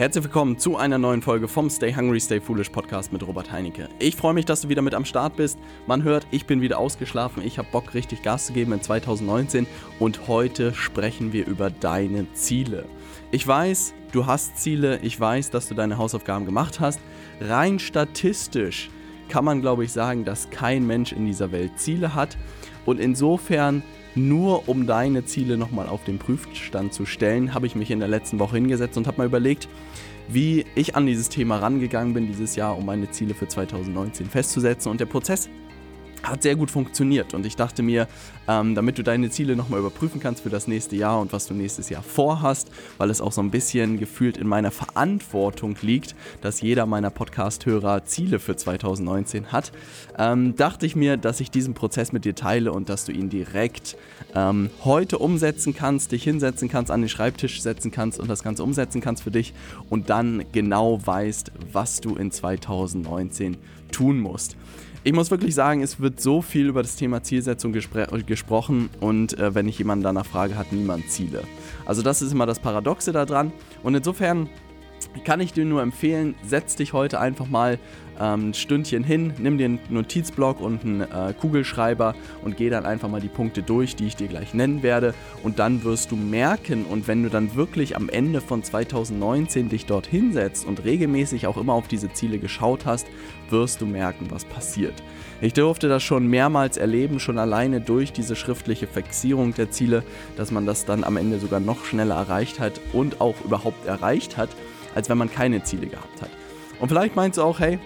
Herzlich willkommen zu einer neuen Folge vom Stay Hungry, Stay Foolish Podcast mit Robert Heinecke. Ich freue mich, dass du wieder mit am Start bist. Man hört, ich bin wieder ausgeschlafen. Ich habe Bock, richtig Gas zu geben in 2019. Und heute sprechen wir über deine Ziele. Ich weiß, du hast Ziele. Ich weiß, dass du deine Hausaufgaben gemacht hast. Rein statistisch kann man, glaube ich, sagen, dass kein Mensch in dieser Welt Ziele hat. Und insofern nur um deine Ziele nochmal auf den Prüfstand zu stellen, habe ich mich in der letzten Woche hingesetzt und habe mal überlegt, wie ich an dieses Thema rangegangen bin dieses Jahr, um meine Ziele für 2019 festzusetzen. Und der Prozess hat sehr gut funktioniert. Und ich dachte mir, ähm, damit du deine Ziele nochmal überprüfen kannst für das nächste Jahr und was du nächstes Jahr vorhast, weil es auch so ein bisschen gefühlt in meiner Verantwortung liegt, dass jeder meiner Podcast-Hörer Ziele für 2019 hat, ähm, dachte ich mir, dass ich diesen Prozess mit dir teile und dass du ihn direkt ähm, heute umsetzen kannst, dich hinsetzen kannst, an den Schreibtisch setzen kannst und das Ganze umsetzen kannst für dich und dann genau weißt, was du in 2019 tun musst ich muss wirklich sagen, es wird so viel über das Thema Zielsetzung gespr gesprochen und äh, wenn ich jemanden danach frage, hat niemand Ziele. Also das ist immer das Paradoxe daran und insofern kann ich dir nur empfehlen, setz dich heute einfach mal ähm, ein Stündchen hin, nimm dir einen Notizblock und einen äh, Kugelschreiber und geh dann einfach mal die Punkte durch, die ich dir gleich nennen werde. Und dann wirst du merken, und wenn du dann wirklich am Ende von 2019 dich dort hinsetzt und regelmäßig auch immer auf diese Ziele geschaut hast, wirst du merken, was passiert. Ich durfte das schon mehrmals erleben, schon alleine durch diese schriftliche Fixierung der Ziele, dass man das dann am Ende sogar noch schneller erreicht hat und auch überhaupt erreicht hat, als wenn man keine Ziele gehabt hat. Und vielleicht meinst du auch, hey,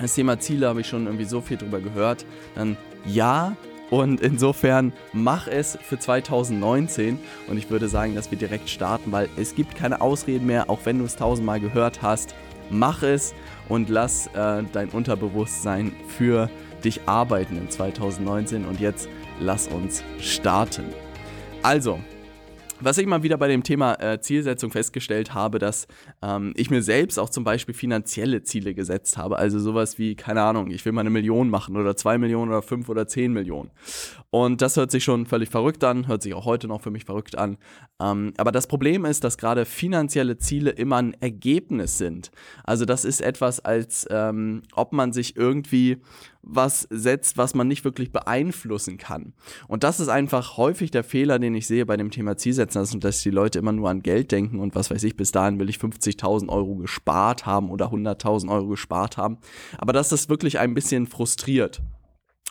das Thema Ziele habe ich schon irgendwie so viel drüber gehört. Dann ja, und insofern mach es für 2019 und ich würde sagen, dass wir direkt starten, weil es gibt keine Ausreden mehr, auch wenn du es tausendmal gehört hast. Mach es und lass äh, dein Unterbewusstsein für dich arbeiten in 2019 und jetzt lass uns starten. Also, was ich mal wieder bei dem Thema äh, Zielsetzung festgestellt habe, dass ähm, ich mir selbst auch zum Beispiel finanzielle Ziele gesetzt habe. Also sowas wie, keine Ahnung, ich will mal eine Million machen oder zwei Millionen oder fünf oder zehn Millionen. Und das hört sich schon völlig verrückt an, hört sich auch heute noch für mich verrückt an. Ähm, aber das Problem ist, dass gerade finanzielle Ziele immer ein Ergebnis sind. Also das ist etwas, als ähm, ob man sich irgendwie was setzt, was man nicht wirklich beeinflussen kann. Und das ist einfach häufig der Fehler, den ich sehe bei dem Thema Zielsetzen, dass die Leute immer nur an Geld denken und was weiß ich, bis dahin will ich 50.000 Euro gespart haben oder 100.000 Euro gespart haben. Aber dass das wirklich ein bisschen frustriert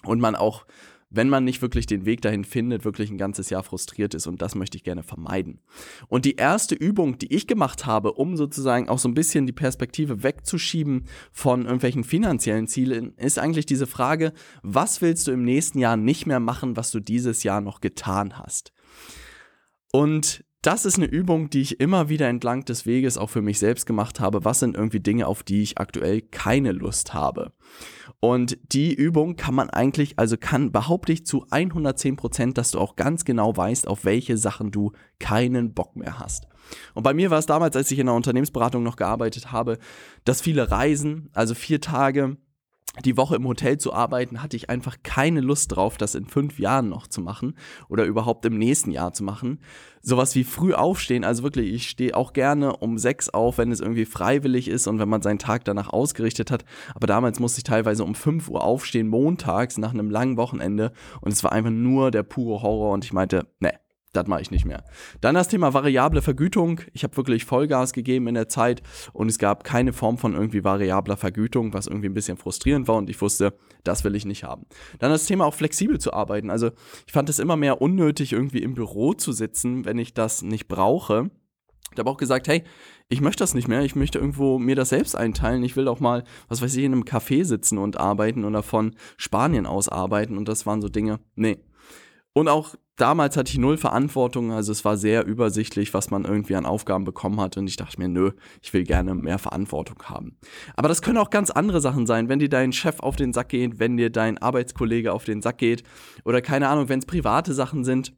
und man auch wenn man nicht wirklich den Weg dahin findet, wirklich ein ganzes Jahr frustriert ist und das möchte ich gerne vermeiden. Und die erste Übung, die ich gemacht habe, um sozusagen auch so ein bisschen die Perspektive wegzuschieben von irgendwelchen finanziellen Zielen, ist eigentlich diese Frage, was willst du im nächsten Jahr nicht mehr machen, was du dieses Jahr noch getan hast? Und das ist eine Übung, die ich immer wieder entlang des Weges auch für mich selbst gemacht habe. Was sind irgendwie Dinge, auf die ich aktuell keine Lust habe? Und die Übung kann man eigentlich, also kann, behaupte ich zu 110 Prozent, dass du auch ganz genau weißt, auf welche Sachen du keinen Bock mehr hast. Und bei mir war es damals, als ich in der Unternehmensberatung noch gearbeitet habe, dass viele Reisen, also vier Tage, die Woche im Hotel zu arbeiten, hatte ich einfach keine Lust drauf, das in fünf Jahren noch zu machen oder überhaupt im nächsten Jahr zu machen. Sowas wie früh aufstehen, also wirklich, ich stehe auch gerne um sechs auf, wenn es irgendwie freiwillig ist und wenn man seinen Tag danach ausgerichtet hat. Aber damals musste ich teilweise um fünf Uhr aufstehen, montags nach einem langen Wochenende und es war einfach nur der pure Horror und ich meinte, ne, das mache ich nicht mehr. Dann das Thema variable Vergütung. Ich habe wirklich Vollgas gegeben in der Zeit und es gab keine Form von irgendwie variabler Vergütung, was irgendwie ein bisschen frustrierend war und ich wusste, das will ich nicht haben. Dann das Thema auch flexibel zu arbeiten. Also ich fand es immer mehr unnötig, irgendwie im Büro zu sitzen, wenn ich das nicht brauche. Ich habe auch gesagt, hey, ich möchte das nicht mehr, ich möchte irgendwo mir das selbst einteilen. Ich will auch mal, was weiß ich, in einem Café sitzen und arbeiten oder von Spanien aus arbeiten. Und das waren so Dinge, nee. Und auch damals hatte ich null Verantwortung, also es war sehr übersichtlich, was man irgendwie an Aufgaben bekommen hat und ich dachte mir, nö, ich will gerne mehr Verantwortung haben. Aber das können auch ganz andere Sachen sein, wenn dir dein Chef auf den Sack geht, wenn dir dein Arbeitskollege auf den Sack geht oder keine Ahnung, wenn es private Sachen sind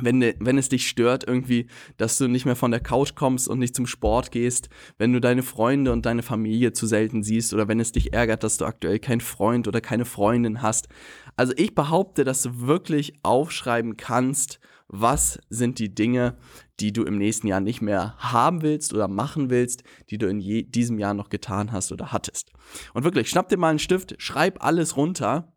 wenn, wenn es dich stört irgendwie, dass du nicht mehr von der Couch kommst und nicht zum Sport gehst, wenn du deine Freunde und deine Familie zu selten siehst oder wenn es dich ärgert, dass du aktuell keinen Freund oder keine Freundin hast. Also ich behaupte, dass du wirklich aufschreiben kannst, was sind die Dinge, die du im nächsten Jahr nicht mehr haben willst oder machen willst, die du in diesem Jahr noch getan hast oder hattest. Und wirklich, schnapp dir mal einen Stift, schreib alles runter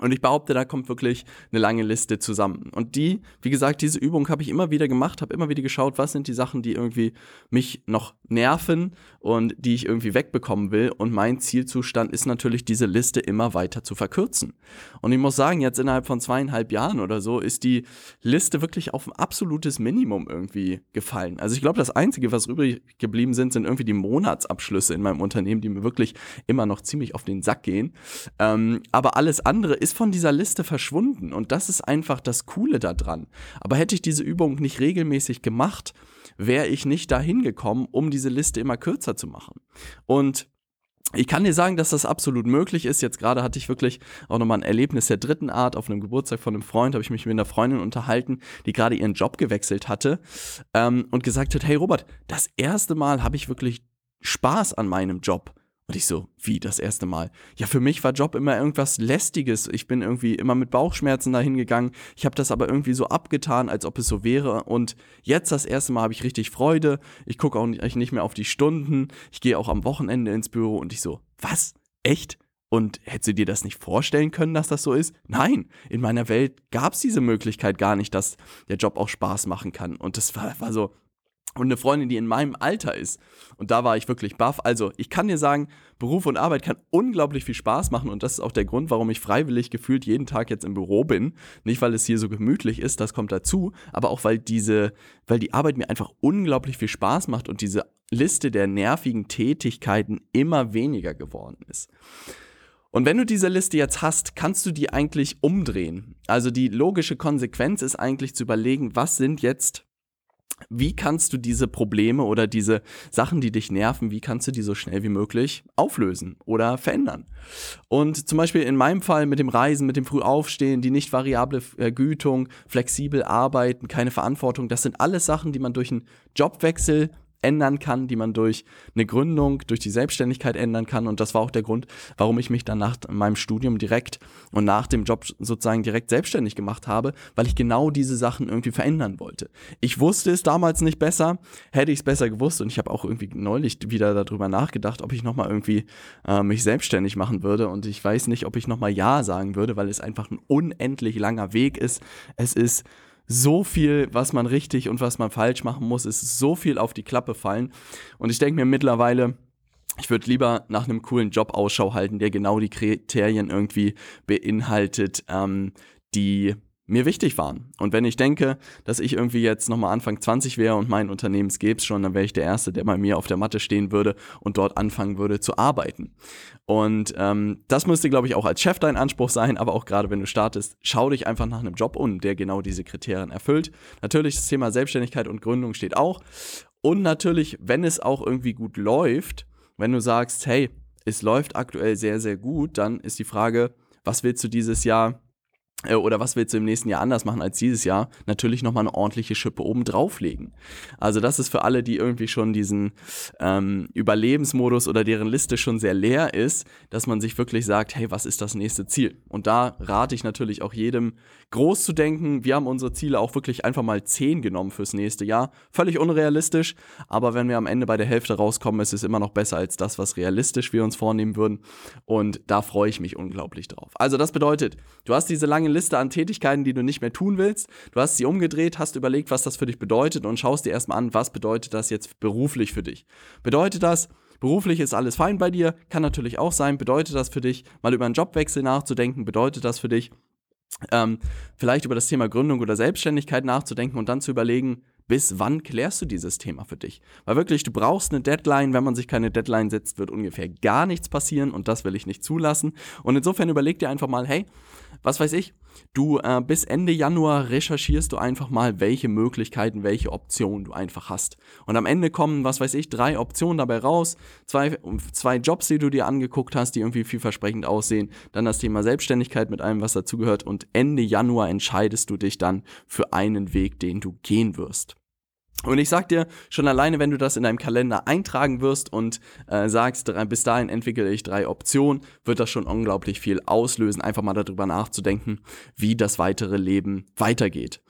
und ich behaupte, da kommt wirklich eine lange Liste zusammen. Und die, wie gesagt, diese Übung habe ich immer wieder gemacht, habe immer wieder geschaut, was sind die Sachen, die irgendwie mich noch nerven und die ich irgendwie wegbekommen will. Und mein Zielzustand ist natürlich, diese Liste immer weiter zu verkürzen. Und ich muss sagen, jetzt innerhalb von zweieinhalb Jahren oder so ist die Liste wirklich auf ein absolutes Minimum irgendwie gefallen. Also ich glaube, das Einzige, was übrig geblieben sind, sind irgendwie die Monatsabschlüsse in meinem Unternehmen, die mir wirklich immer noch ziemlich auf den Sack gehen. Ähm, aber alles andere ist von dieser Liste verschwunden und das ist einfach das Coole daran. Aber hätte ich diese Übung nicht regelmäßig gemacht, wäre ich nicht dahin gekommen, um diese Liste immer kürzer zu machen. Und ich kann dir sagen, dass das absolut möglich ist. Jetzt gerade hatte ich wirklich auch nochmal ein Erlebnis der dritten Art. Auf einem Geburtstag von einem Freund habe ich mich mit einer Freundin unterhalten, die gerade ihren Job gewechselt hatte ähm, und gesagt hat, hey Robert, das erste Mal habe ich wirklich Spaß an meinem Job. Und ich so, wie das erste Mal? Ja, für mich war Job immer irgendwas Lästiges. Ich bin irgendwie immer mit Bauchschmerzen dahin gegangen. Ich habe das aber irgendwie so abgetan, als ob es so wäre. Und jetzt das erste Mal habe ich richtig Freude. Ich gucke auch nicht mehr auf die Stunden. Ich gehe auch am Wochenende ins Büro und ich so, was? Echt? Und hättest du dir das nicht vorstellen können, dass das so ist? Nein, in meiner Welt gab es diese Möglichkeit gar nicht, dass der Job auch Spaß machen kann. Und das war, war so, und eine Freundin, die in meinem Alter ist. Und da war ich wirklich baff. Also, ich kann dir sagen, Beruf und Arbeit kann unglaublich viel Spaß machen und das ist auch der Grund, warum ich freiwillig gefühlt jeden Tag jetzt im Büro bin. Nicht, weil es hier so gemütlich ist, das kommt dazu, aber auch weil diese, weil die Arbeit mir einfach unglaublich viel Spaß macht und diese Liste der nervigen Tätigkeiten immer weniger geworden ist. Und wenn du diese Liste jetzt hast, kannst du die eigentlich umdrehen. Also die logische Konsequenz ist eigentlich zu überlegen, was sind jetzt wie kannst du diese Probleme oder diese Sachen, die dich nerven, wie kannst du die so schnell wie möglich auflösen oder verändern? Und zum Beispiel in meinem Fall mit dem Reisen, mit dem Frühaufstehen, die nicht variable Vergütung, flexibel arbeiten, keine Verantwortung, das sind alles Sachen, die man durch einen Jobwechsel ändern kann, die man durch eine Gründung, durch die Selbstständigkeit ändern kann. Und das war auch der Grund, warum ich mich dann nach meinem Studium direkt und nach dem Job sozusagen direkt selbstständig gemacht habe, weil ich genau diese Sachen irgendwie verändern wollte. Ich wusste es damals nicht besser, hätte ich es besser gewusst und ich habe auch irgendwie neulich wieder darüber nachgedacht, ob ich nochmal irgendwie äh, mich selbstständig machen würde und ich weiß nicht, ob ich nochmal Ja sagen würde, weil es einfach ein unendlich langer Weg ist. Es ist so viel, was man richtig und was man falsch machen muss. Ist so viel auf die Klappe fallen. Und ich denke mir mittlerweile, ich würde lieber nach einem coolen Job Ausschau halten, der genau die Kriterien irgendwie beinhaltet, ähm, die mir wichtig waren. Und wenn ich denke, dass ich irgendwie jetzt nochmal Anfang 20 wäre und mein Unternehmen gäbe es schon, dann wäre ich der Erste, der bei mir auf der Matte stehen würde und dort anfangen würde zu arbeiten. Und ähm, das müsste, glaube ich, auch als Chef dein Anspruch sein, aber auch gerade wenn du startest, schau dich einfach nach einem Job um, der genau diese Kriterien erfüllt. Natürlich das Thema Selbstständigkeit und Gründung steht auch. Und natürlich, wenn es auch irgendwie gut läuft, wenn du sagst, hey, es läuft aktuell sehr, sehr gut, dann ist die Frage, was willst du dieses Jahr oder was willst du im nächsten Jahr anders machen als dieses Jahr? Natürlich nochmal eine ordentliche Schippe oben drauflegen. Also das ist für alle, die irgendwie schon diesen ähm, Überlebensmodus oder deren Liste schon sehr leer ist, dass man sich wirklich sagt, hey, was ist das nächste Ziel? Und da rate ich natürlich auch jedem, groß zu denken. Wir haben unsere Ziele auch wirklich einfach mal 10 genommen fürs nächste Jahr. Völlig unrealistisch, aber wenn wir am Ende bei der Hälfte rauskommen, ist es immer noch besser als das, was realistisch wir uns vornehmen würden. Und da freue ich mich unglaublich drauf. Also das bedeutet, du hast diese lange Liste an Tätigkeiten, die du nicht mehr tun willst. Du hast sie umgedreht, hast überlegt, was das für dich bedeutet und schaust dir erstmal an, was bedeutet das jetzt beruflich für dich. Bedeutet das, beruflich ist alles fein bei dir? Kann natürlich auch sein. Bedeutet das für dich, mal über einen Jobwechsel nachzudenken? Bedeutet das für dich, ähm, vielleicht über das Thema Gründung oder Selbstständigkeit nachzudenken und dann zu überlegen, bis wann klärst du dieses Thema für dich? Weil wirklich, du brauchst eine Deadline. Wenn man sich keine Deadline setzt, wird ungefähr gar nichts passieren und das will ich nicht zulassen. Und insofern überleg dir einfach mal, hey, was weiß ich, du äh, bis Ende Januar recherchierst du einfach mal, welche Möglichkeiten, welche Optionen du einfach hast. Und am Ende kommen, was weiß ich, drei Optionen dabei raus, zwei, zwei Jobs, die du dir angeguckt hast, die irgendwie vielversprechend aussehen, dann das Thema Selbstständigkeit mit allem, was dazugehört und Ende Januar entscheidest du dich dann für einen Weg, den du gehen wirst. Und ich sag dir, schon alleine, wenn du das in deinem Kalender eintragen wirst und äh, sagst, bis dahin entwickle ich drei Optionen, wird das schon unglaublich viel auslösen, einfach mal darüber nachzudenken, wie das weitere Leben weitergeht.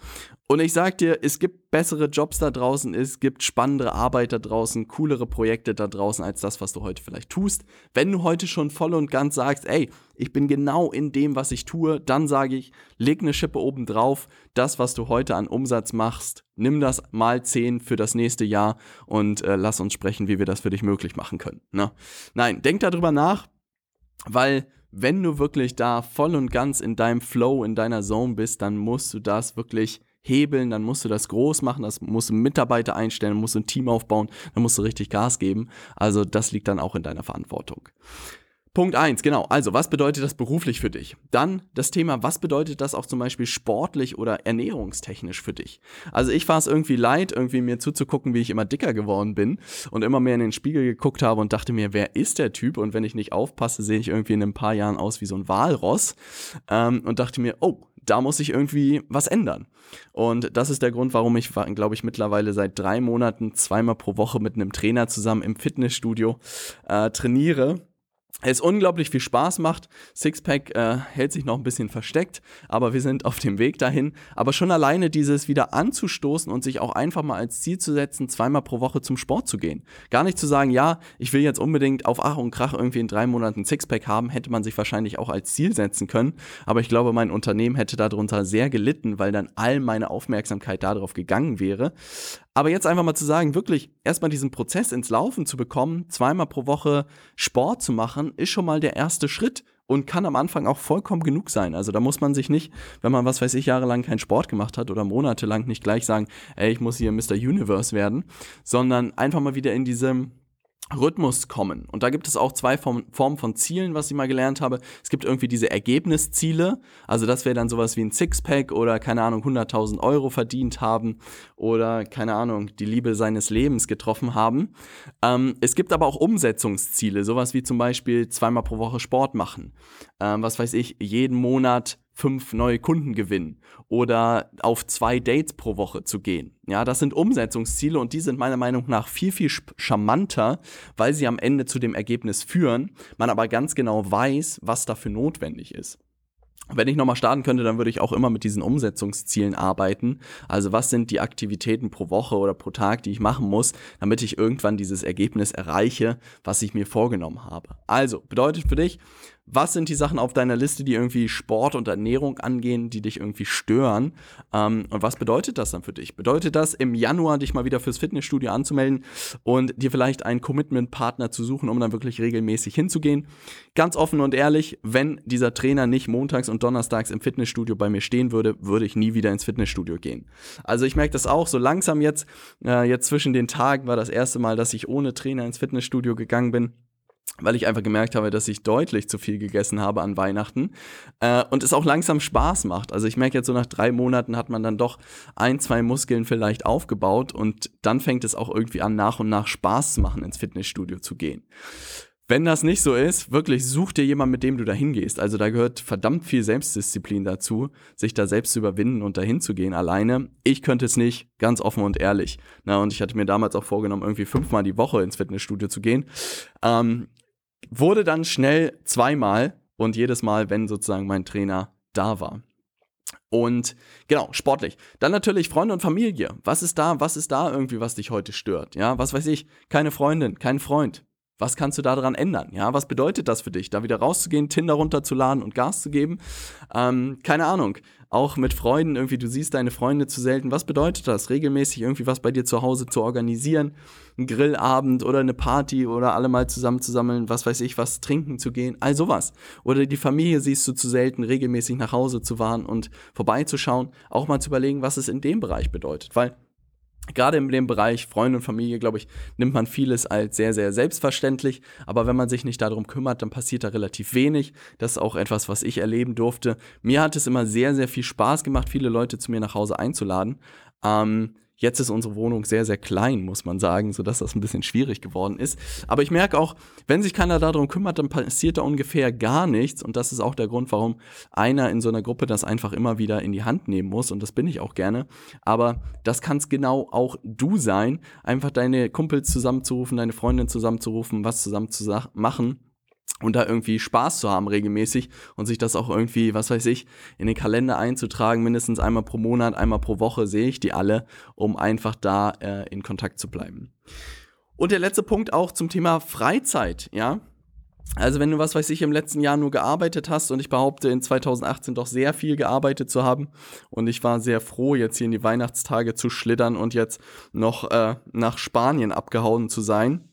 Und ich sag dir, es gibt bessere Jobs da draußen, es gibt spannendere Arbeit da draußen, coolere Projekte da draußen als das, was du heute vielleicht tust. Wenn du heute schon voll und ganz sagst, ey, ich bin genau in dem, was ich tue, dann sage ich, leg eine Schippe oben drauf, das, was du heute an Umsatz machst, nimm das mal 10 für das nächste Jahr und äh, lass uns sprechen, wie wir das für dich möglich machen können. Ne? Nein, denk darüber nach, weil wenn du wirklich da voll und ganz in deinem Flow, in deiner Zone bist, dann musst du das wirklich hebeln, dann musst du das groß machen, das musst du Mitarbeiter einstellen, musst du ein Team aufbauen, dann musst du richtig Gas geben. Also das liegt dann auch in deiner Verantwortung. Punkt 1, genau. Also, was bedeutet das beruflich für dich? Dann das Thema, was bedeutet das auch zum Beispiel sportlich oder ernährungstechnisch für dich? Also, ich war es irgendwie leid, irgendwie mir zuzugucken, wie ich immer dicker geworden bin und immer mehr in den Spiegel geguckt habe und dachte mir, wer ist der Typ? Und wenn ich nicht aufpasse, sehe ich irgendwie in ein paar Jahren aus wie so ein Walross. Ähm, und dachte mir, oh, da muss ich irgendwie was ändern. Und das ist der Grund, warum ich, glaube ich, mittlerweile seit drei Monaten zweimal pro Woche mit einem Trainer zusammen im Fitnessstudio äh, trainiere es unglaublich viel Spaß macht. Sixpack äh, hält sich noch ein bisschen versteckt, aber wir sind auf dem Weg dahin. Aber schon alleine dieses wieder anzustoßen und sich auch einfach mal als Ziel zu setzen, zweimal pro Woche zum Sport zu gehen. Gar nicht zu sagen, ja, ich will jetzt unbedingt auf Ach und Krach irgendwie in drei Monaten Sixpack haben, hätte man sich wahrscheinlich auch als Ziel setzen können. Aber ich glaube, mein Unternehmen hätte darunter sehr gelitten, weil dann all meine Aufmerksamkeit darauf gegangen wäre. Aber jetzt einfach mal zu sagen, wirklich erstmal diesen Prozess ins Laufen zu bekommen, zweimal pro Woche Sport zu machen, ist schon mal der erste Schritt und kann am Anfang auch vollkommen genug sein. Also da muss man sich nicht, wenn man was weiß ich jahrelang keinen Sport gemacht hat oder monatelang nicht gleich sagen, ey, ich muss hier Mr. Universe werden, sondern einfach mal wieder in diesem Rhythmus kommen. Und da gibt es auch zwei Formen von Zielen, was ich mal gelernt habe. Es gibt irgendwie diese Ergebnisziele. Also das wäre dann sowas wie ein Sixpack oder keine Ahnung, 100.000 Euro verdient haben oder keine Ahnung, die Liebe seines Lebens getroffen haben. Ähm, es gibt aber auch Umsetzungsziele, sowas wie zum Beispiel zweimal pro Woche Sport machen. Ähm, was weiß ich, jeden Monat fünf neue Kunden gewinnen oder auf zwei Dates pro Woche zu gehen. Ja, das sind Umsetzungsziele und die sind meiner Meinung nach viel, viel charmanter, weil sie am Ende zu dem Ergebnis führen, man aber ganz genau weiß, was dafür notwendig ist. Wenn ich nochmal starten könnte, dann würde ich auch immer mit diesen Umsetzungszielen arbeiten. Also was sind die Aktivitäten pro Woche oder pro Tag, die ich machen muss, damit ich irgendwann dieses Ergebnis erreiche, was ich mir vorgenommen habe. Also bedeutet für dich, was sind die Sachen auf deiner Liste, die irgendwie Sport und Ernährung angehen, die dich irgendwie stören? Ähm, und was bedeutet das dann für dich? Bedeutet das, im Januar dich mal wieder fürs Fitnessstudio anzumelden und dir vielleicht einen Commitment-Partner zu suchen, um dann wirklich regelmäßig hinzugehen? Ganz offen und ehrlich, wenn dieser Trainer nicht montags und donnerstags im Fitnessstudio bei mir stehen würde, würde ich nie wieder ins Fitnessstudio gehen. Also ich merke das auch so langsam jetzt. Äh, jetzt zwischen den Tagen war das erste Mal, dass ich ohne Trainer ins Fitnessstudio gegangen bin weil ich einfach gemerkt habe, dass ich deutlich zu viel gegessen habe an Weihnachten äh, und es auch langsam Spaß macht. Also ich merke jetzt so nach drei Monaten hat man dann doch ein, zwei Muskeln vielleicht aufgebaut und dann fängt es auch irgendwie an, nach und nach Spaß zu machen, ins Fitnessstudio zu gehen. Wenn das nicht so ist, wirklich such dir jemanden, mit dem du da hingehst. Also da gehört verdammt viel Selbstdisziplin dazu, sich da selbst zu überwinden und dahin zu gehen alleine. Ich könnte es nicht, ganz offen und ehrlich. Na, und ich hatte mir damals auch vorgenommen, irgendwie fünfmal die Woche ins Fitnessstudio zu gehen. Ähm, wurde dann schnell zweimal und jedes Mal, wenn sozusagen mein Trainer da war. Und genau, sportlich. Dann natürlich Freunde und Familie. Was ist da, was ist da irgendwie, was dich heute stört? Ja, was weiß ich, keine Freundin, kein Freund. Was kannst du daran ändern? Ja, was bedeutet das für dich, da wieder rauszugehen, Tinder runterzuladen und Gas zu geben? Ähm, keine Ahnung. Auch mit Freunden irgendwie, du siehst deine Freunde zu selten. Was bedeutet das? Regelmäßig irgendwie was bei dir zu Hause zu organisieren? Ein Grillabend oder eine Party oder alle mal zusammen zu sammeln, was weiß ich, was trinken zu gehen, all sowas. Oder die Familie siehst du zu selten, regelmäßig nach Hause zu fahren und vorbeizuschauen. Auch mal zu überlegen, was es in dem Bereich bedeutet. Weil Gerade in dem Bereich Freunde und Familie, glaube ich, nimmt man vieles als sehr, sehr selbstverständlich. Aber wenn man sich nicht darum kümmert, dann passiert da relativ wenig. Das ist auch etwas, was ich erleben durfte. Mir hat es immer sehr, sehr viel Spaß gemacht, viele Leute zu mir nach Hause einzuladen. Ähm, Jetzt ist unsere Wohnung sehr, sehr klein, muss man sagen, sodass das ein bisschen schwierig geworden ist. Aber ich merke auch, wenn sich keiner darum kümmert, dann passiert da ungefähr gar nichts. Und das ist auch der Grund, warum einer in so einer Gruppe das einfach immer wieder in die Hand nehmen muss. Und das bin ich auch gerne. Aber das kann es genau auch du sein, einfach deine Kumpels zusammenzurufen, deine Freundin zusammenzurufen, was zusammen zu machen und da irgendwie Spaß zu haben regelmäßig und sich das auch irgendwie, was weiß ich, in den Kalender einzutragen, mindestens einmal pro Monat, einmal pro Woche sehe ich die alle, um einfach da äh, in Kontakt zu bleiben. Und der letzte Punkt auch zum Thema Freizeit, ja. Also wenn du, was weiß ich, im letzten Jahr nur gearbeitet hast und ich behaupte in 2018 doch sehr viel gearbeitet zu haben und ich war sehr froh, jetzt hier in die Weihnachtstage zu schlittern und jetzt noch äh, nach Spanien abgehauen zu sein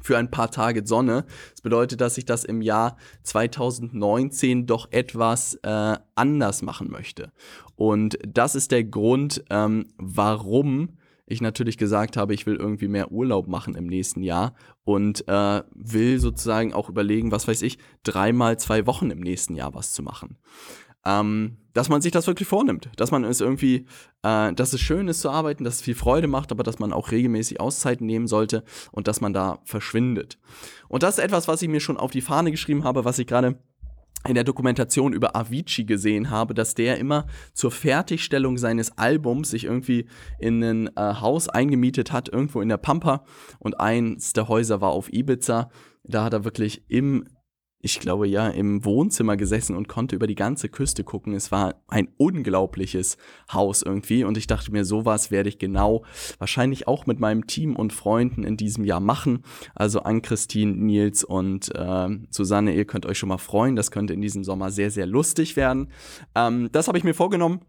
für ein paar Tage Sonne. Das bedeutet, dass ich das im Jahr 2019 doch etwas äh, anders machen möchte. Und das ist der Grund, ähm, warum ich natürlich gesagt habe, ich will irgendwie mehr Urlaub machen im nächsten Jahr und äh, will sozusagen auch überlegen, was weiß ich, dreimal zwei Wochen im nächsten Jahr was zu machen. Ähm, dass man sich das wirklich vornimmt, dass man es irgendwie, äh, dass es schön ist zu arbeiten, dass es viel Freude macht, aber dass man auch regelmäßig Auszeiten nehmen sollte und dass man da verschwindet. Und das ist etwas, was ich mir schon auf die Fahne geschrieben habe, was ich gerade in der Dokumentation über Avicii gesehen habe, dass der immer zur Fertigstellung seines Albums sich irgendwie in ein äh, Haus eingemietet hat, irgendwo in der Pampa. Und eins der Häuser war auf Ibiza. Da hat er wirklich im ich glaube ja, im Wohnzimmer gesessen und konnte über die ganze Küste gucken. Es war ein unglaubliches Haus irgendwie und ich dachte mir, sowas werde ich genau wahrscheinlich auch mit meinem Team und Freunden in diesem Jahr machen. Also an Christine, Nils und äh, Susanne, ihr könnt euch schon mal freuen. Das könnte in diesem Sommer sehr, sehr lustig werden. Ähm, das habe ich mir vorgenommen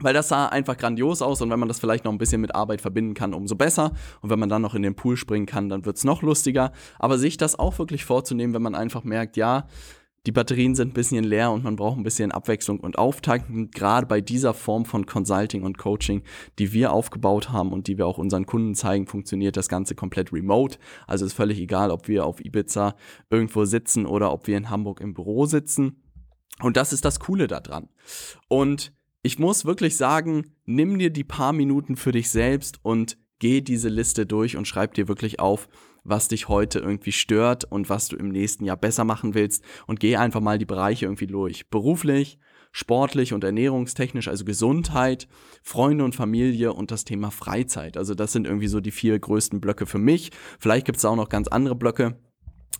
weil das sah einfach grandios aus und wenn man das vielleicht noch ein bisschen mit Arbeit verbinden kann, umso besser. Und wenn man dann noch in den Pool springen kann, dann wird es noch lustiger. Aber sich das auch wirklich vorzunehmen, wenn man einfach merkt, ja, die Batterien sind ein bisschen leer und man braucht ein bisschen Abwechslung und Auftanken, gerade bei dieser Form von Consulting und Coaching, die wir aufgebaut haben und die wir auch unseren Kunden zeigen, funktioniert das Ganze komplett remote. Also ist völlig egal, ob wir auf Ibiza irgendwo sitzen oder ob wir in Hamburg im Büro sitzen. Und das ist das Coole daran. Und ich muss wirklich sagen, nimm dir die paar Minuten für dich selbst und geh diese Liste durch und schreib dir wirklich auf, was dich heute irgendwie stört und was du im nächsten Jahr besser machen willst und geh einfach mal die Bereiche irgendwie durch. Beruflich, sportlich und ernährungstechnisch, also Gesundheit, Freunde und Familie und das Thema Freizeit. Also das sind irgendwie so die vier größten Blöcke für mich. Vielleicht gibt es auch noch ganz andere Blöcke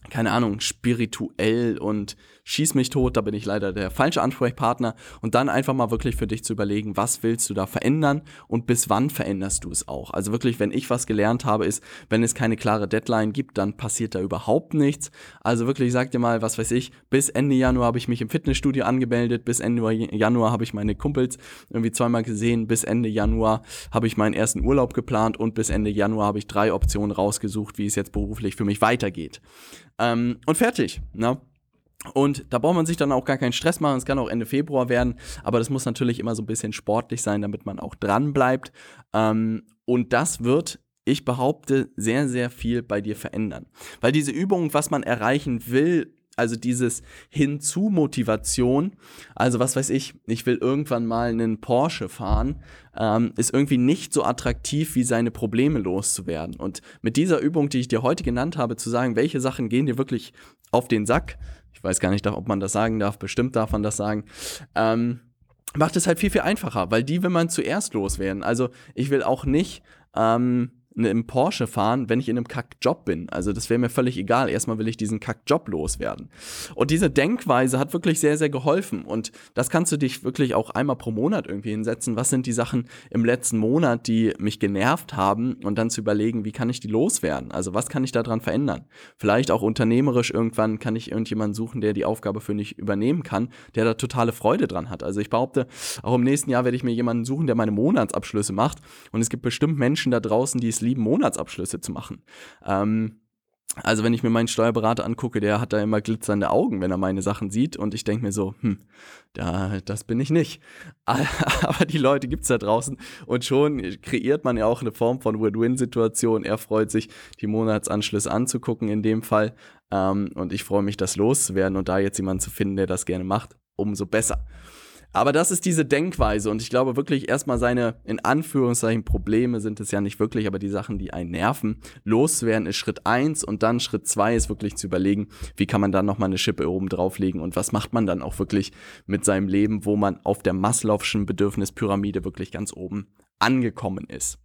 keine Ahnung, spirituell und schieß mich tot, da bin ich leider der falsche Ansprechpartner. Und dann einfach mal wirklich für dich zu überlegen, was willst du da verändern und bis wann veränderst du es auch. Also wirklich, wenn ich was gelernt habe, ist, wenn es keine klare Deadline gibt, dann passiert da überhaupt nichts. Also wirklich, sag dir mal, was weiß ich, bis Ende Januar habe ich mich im Fitnessstudio angemeldet, bis Ende Januar habe ich meine Kumpels irgendwie zweimal gesehen, bis Ende Januar habe ich meinen ersten Urlaub geplant und bis Ende Januar habe ich drei Optionen rausgesucht, wie es jetzt beruflich für mich weitergeht. Ähm, und fertig. Ne? Und da braucht man sich dann auch gar keinen Stress machen. Es kann auch Ende Februar werden, aber das muss natürlich immer so ein bisschen sportlich sein, damit man auch dran bleibt. Ähm, und das wird, ich behaupte, sehr, sehr viel bei dir verändern. Weil diese Übung, was man erreichen will, also dieses Hinzu-Motivation, also was weiß ich, ich will irgendwann mal einen Porsche fahren, ähm, ist irgendwie nicht so attraktiv, wie seine Probleme loszuwerden. Und mit dieser Übung, die ich dir heute genannt habe, zu sagen, welche Sachen gehen dir wirklich auf den Sack, ich weiß gar nicht, ob man das sagen darf, bestimmt darf man das sagen, ähm, macht es halt viel, viel einfacher, weil die will man zuerst loswerden. Also ich will auch nicht ähm, im Porsche fahren, wenn ich in einem Kackjob bin. Also das wäre mir völlig egal. Erstmal will ich diesen Kackjob loswerden. Und diese Denkweise hat wirklich sehr, sehr geholfen. Und das kannst du dich wirklich auch einmal pro Monat irgendwie hinsetzen. Was sind die Sachen im letzten Monat, die mich genervt haben? Und dann zu überlegen, wie kann ich die loswerden? Also was kann ich daran verändern? Vielleicht auch unternehmerisch irgendwann kann ich irgendjemanden suchen, der die Aufgabe für mich übernehmen kann, der da totale Freude dran hat. Also ich behaupte, auch im nächsten Jahr werde ich mir jemanden suchen, der meine Monatsabschlüsse macht. Und es gibt bestimmt Menschen da draußen, die es lieben, Monatsabschlüsse zu machen. Ähm, also wenn ich mir meinen Steuerberater angucke, der hat da immer glitzernde Augen, wenn er meine Sachen sieht und ich denke mir so, hm, da, das bin ich nicht. Aber die Leute gibt es da draußen und schon kreiert man ja auch eine Form von Win-Win-Situation. Er freut sich, die Monatsanschlüsse anzugucken in dem Fall ähm, und ich freue mich, das loszuwerden und da jetzt jemanden zu finden, der das gerne macht, umso besser. Aber das ist diese Denkweise und ich glaube wirklich erstmal seine, in Anführungszeichen, Probleme sind es ja nicht wirklich, aber die Sachen, die einen nerven, loswerden ist Schritt eins und dann Schritt zwei ist wirklich zu überlegen, wie kann man dann nochmal eine Schippe oben drauflegen und was macht man dann auch wirklich mit seinem Leben, wo man auf der Maslow'schen Bedürfnispyramide wirklich ganz oben angekommen ist.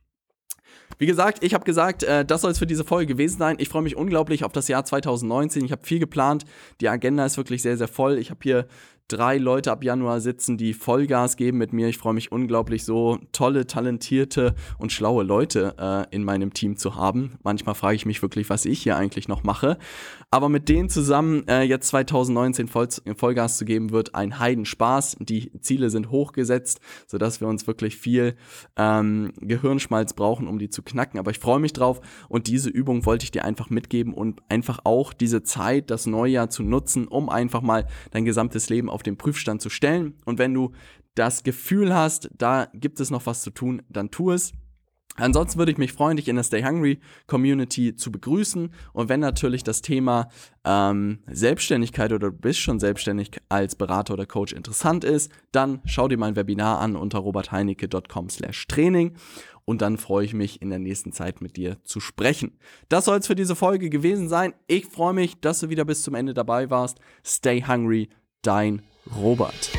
Wie gesagt, ich habe gesagt, äh, das soll es für diese Folge gewesen sein. Ich freue mich unglaublich auf das Jahr 2019. Ich habe viel geplant. Die Agenda ist wirklich sehr, sehr voll. Ich habe hier drei Leute ab Januar sitzen, die Vollgas geben mit mir. Ich freue mich unglaublich, so tolle, talentierte und schlaue Leute äh, in meinem Team zu haben. Manchmal frage ich mich wirklich, was ich hier eigentlich noch mache. Aber mit denen zusammen äh, jetzt 2019 Voll Vollgas zu geben, wird ein Heidenspaß. Die Ziele sind hochgesetzt, sodass wir uns wirklich viel ähm, Gehirnschmalz brauchen, um die zu knacken. Aber ich freue mich drauf und diese Übung wollte ich dir einfach mitgeben und einfach auch diese Zeit, das Neujahr zu nutzen, um einfach mal dein gesamtes Leben auf den Prüfstand zu stellen. Und wenn du das Gefühl hast, da gibt es noch was zu tun, dann tu es. Ansonsten würde ich mich freuen, dich in der Stay Hungry Community zu begrüßen. Und wenn natürlich das Thema ähm, Selbstständigkeit oder du bist schon selbstständig als Berater oder Coach interessant ist, dann schau dir mein Webinar an unter robertheinecke.com/training und dann freue ich mich in der nächsten Zeit mit dir zu sprechen. Das soll es für diese Folge gewesen sein. Ich freue mich, dass du wieder bis zum Ende dabei warst. Stay hungry, dein Robert.